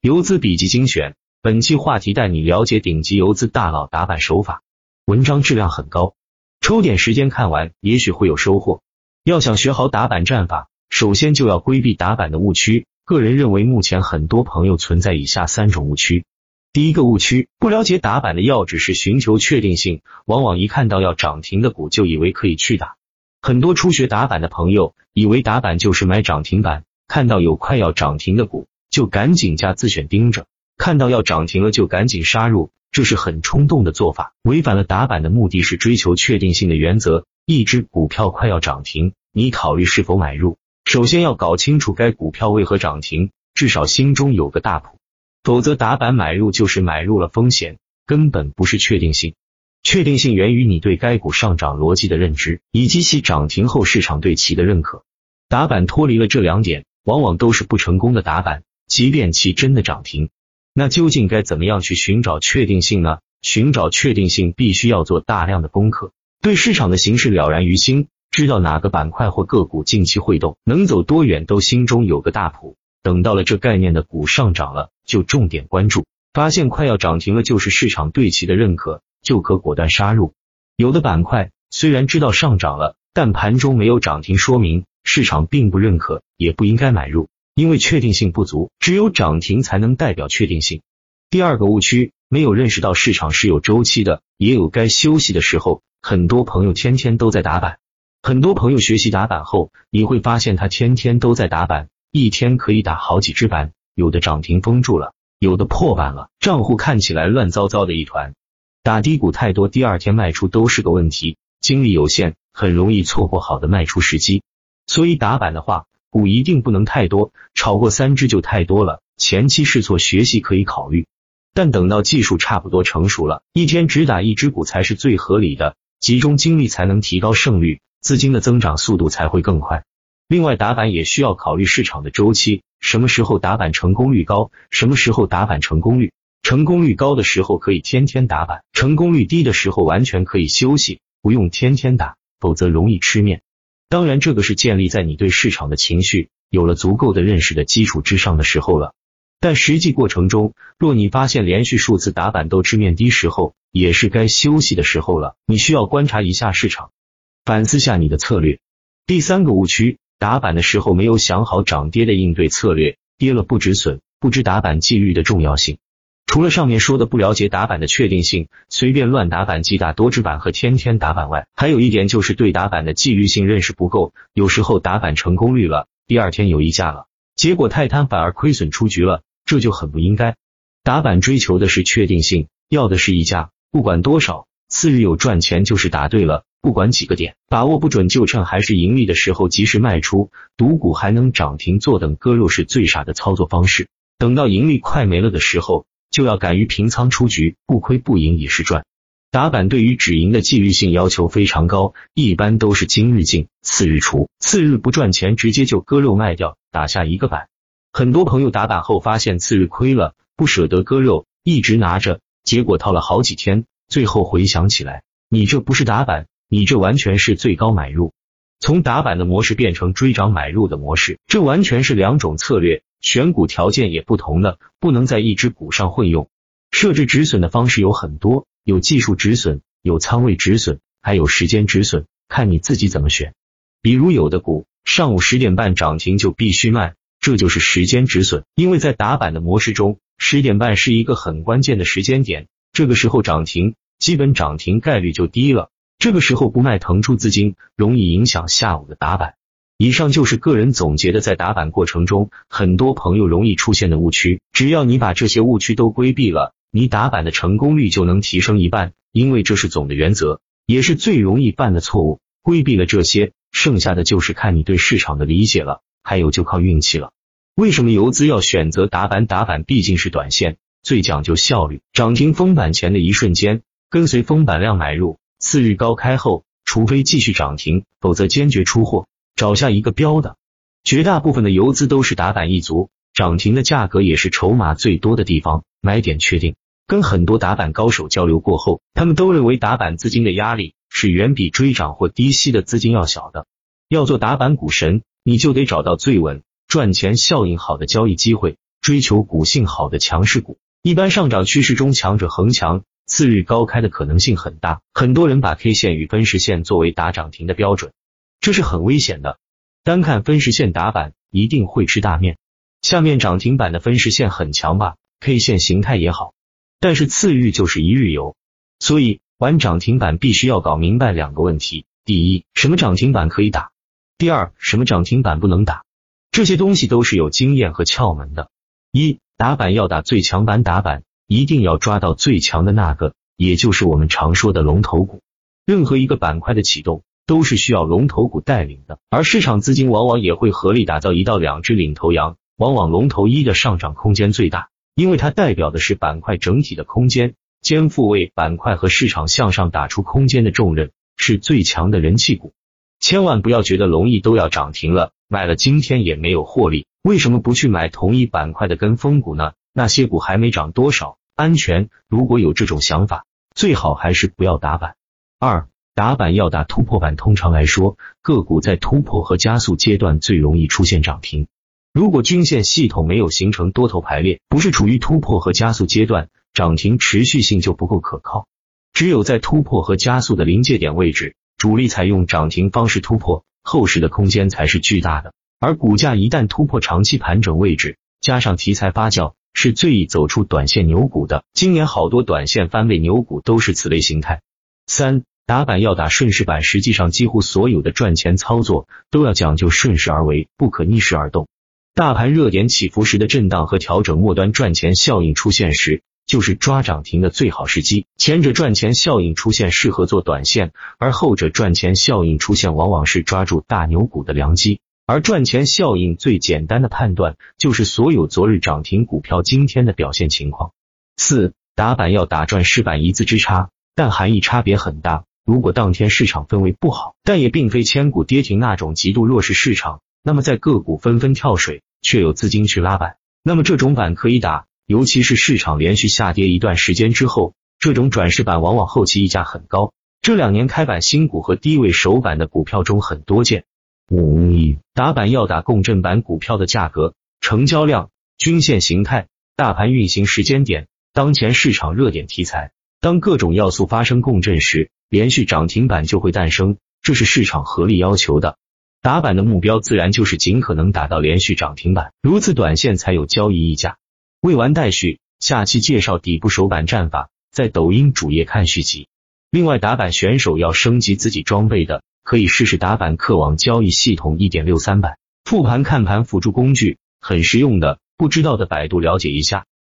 游资笔记精选，本期话题带你了解顶级游资大佬打板手法。文章质量很高，抽点时间看完，也许会有收获。要想学好打板战法，首先就要规避打板的误区。个人认为，目前很多朋友存在以下三种误区。第一个误区，不了解打板的要旨是寻求确定性，往往一看到要涨停的股就以为可以去打。很多初学打板的朋友以为打板就是买涨停板，看到有快要涨停的股。就赶紧加自选盯着，看到要涨停了就赶紧杀入，这是很冲动的做法，违反了打板的目的是追求确定性的原则。一只股票快要涨停，你考虑是否买入，首先要搞清楚该股票为何涨停，至少心中有个大谱，否则打板买入就是买入了风险，根本不是确定性。确定性源于你对该股上涨逻辑的认知，以及其涨停后市场对其的认可。打板脱离了这两点，往往都是不成功的打板。即便其真的涨停，那究竟该怎么样去寻找确定性呢？寻找确定性必须要做大量的功课，对市场的形势了然于心，知道哪个板块或个股近期会动，能走多远都心中有个大谱。等到了这概念的股上涨了，就重点关注，发现快要涨停了，就是市场对其的认可，就可果断杀入。有的板块虽然知道上涨了，但盘中没有涨停，说明市场并不认可，也不应该买入。因为确定性不足，只有涨停才能代表确定性。第二个误区，没有认识到市场是有周期的，也有该休息的时候。很多朋友天天都在打板，很多朋友学习打板后，你会发现他天天都在打板，一天可以打好几只板，有的涨停封住了，有的破板了，账户看起来乱糟糟的一团。打低股太多，第二天卖出都是个问题，精力有限，很容易错过好的卖出时机。所以打板的话。股一定不能太多，超过三只就太多了。前期试错学习可以考虑，但等到技术差不多成熟了，一天只打一只股才是最合理的，集中精力才能提高胜率，资金的增长速度才会更快。另外，打板也需要考虑市场的周期，什么时候打板成功率高，什么时候打板成功率成功率高的时候可以天天打板，成功率低的时候完全可以休息，不用天天打，否则容易吃面。当然，这个是建立在你对市场的情绪有了足够的认识的基础之上的时候了。但实际过程中，若你发现连续数次打板都吃面低时候，也是该休息的时候了。你需要观察一下市场，反思下你的策略。第三个误区，打板的时候没有想好涨跌的应对策略，跌了不止损，不知打板纪律的重要性。除了上面说的不了解打板的确定性，随便乱打板、击打多只板和天天打板外，还有一点就是对打板的纪律性认识不够。有时候打板成功率了，第二天有溢价了，结果太贪反而亏损出局了，这就很不应该。打板追求的是确定性，要的是溢价，不管多少，次日有赚钱就是打对了。不管几个点，把握不准就趁还是盈利的时候及时卖出，赌股还能涨停，坐等割肉是最傻的操作方式。等到盈利快没了的时候。就要敢于平仓出局，不亏不赢也是赚。打板对于止盈的纪律性要求非常高，一般都是今日进，次日出，次日不赚钱直接就割肉卖掉，打下一个板。很多朋友打板后发现次日亏了，不舍得割肉，一直拿着，结果套了好几天，最后回想起来，你这不是打板，你这完全是最高买入。从打板的模式变成追涨买入的模式，这完全是两种策略。选股条件也不同了，不能在一只股上混用。设置止损的方式有很多，有技术止损，有仓位止损，还有时间止损，看你自己怎么选。比如有的股上午十点半涨停就必须卖，这就是时间止损。因为在打板的模式中，十点半是一个很关键的时间点，这个时候涨停，基本涨停概率就低了。这个时候不卖腾出资金，容易影响下午的打板。以上就是个人总结的，在打板过程中，很多朋友容易出现的误区。只要你把这些误区都规避了，你打板的成功率就能提升一半。因为这是总的原则，也是最容易犯的错误。规避了这些，剩下的就是看你对市场的理解了，还有就靠运气了。为什么游资要选择打板？打板毕竟是短线，最讲究效率。涨停封板前的一瞬间，跟随封板量买入，次日高开后，除非继续涨停，否则坚决出货。找下一个标的，绝大部分的游资都是打板一族，涨停的价格也是筹码最多的地方，买点确定。跟很多打板高手交流过后，他们都认为打板资金的压力是远比追涨或低吸的资金要小的。要做打板股神，你就得找到最稳、赚钱效应好的交易机会，追求股性好的强势股。一般上涨趋势中，强者恒强，次日高开的可能性很大。很多人把 K 线与分时线作为打涨停的标准，这是很危险的。单看分时线打板，一定会吃大面。下面涨停板的分时线很强吧，K 线形态也好，但是次日就是一日游，所以玩涨停板必须要搞明白两个问题：第一，什么涨停板可以打；第二，什么涨停板不能打。这些东西都是有经验和窍门的。一打板要打最强板，打板一定要抓到最强的那个，也就是我们常说的龙头股。任何一个板块的启动都是需要龙头股带领的，而市场资金往往也会合力打造一到两只领头羊。往往龙头一的上涨空间最大，因为它代表的是板块整体的空间，肩负为板块和市场向上打出空间的重任，是最强的人气股。千万不要觉得龙易都要涨停了，买了今天也没有获利，为什么不去买同一板块的跟风股呢？那些股还没涨多少，安全。如果有这种想法，最好还是不要打板。二打板要打突破板，通常来说，个股在突破和加速阶段最容易出现涨停。如果均线系统没有形成多头排列，不是处于突破和加速阶段，涨停持续性就不够可靠。只有在突破和加速的临界点位置，主力采用涨停方式突破，后市的空间才是巨大的。而股价一旦突破长期盘整位置，加上题材发酵，是最易走出短线牛股的。今年好多短线翻倍牛股都是此类形态。三打板要打顺势板，实际上几乎所有的赚钱操作都要讲究顺势而为，不可逆势而动。大盘热点起伏时的震荡和调整末端赚钱效应出现时，就是抓涨停的最好时机。前者赚钱效应出现，适合做短线；而后者赚钱效应出现，往往是抓住大牛股的良机。而赚钱效应最简单的判断，就是所有昨日涨停股票今天的表现情况。四打板要打赚势板一字之差，但含义差别很大。如果当天市场氛围不好，但也并非千股跌停那种极度弱势市场，那么在个股纷纷跳水。却有资金去拉板，那么这种板可以打，尤其是市场连续下跌一段时间之后，这种转势板往往后期溢价很高。这两年开板新股和低位首板的股票中很多见。五打板要打共振板股票的价格、成交量、均线形态、大盘运行时间点、当前市场热点题材，当各种要素发生共振时，连续涨停板就会诞生，这是市场合力要求的。打板的目标自然就是尽可能打到连续涨停板，如此短线才有交易溢价。未完待续，下期介绍底部首板战法，在抖音主页看续集。另外，打板选手要升级自己装备的，可以试试打板客网交易系统一点六三版，复盘看盘辅助工具，很实用的，不知道的百度了解一下。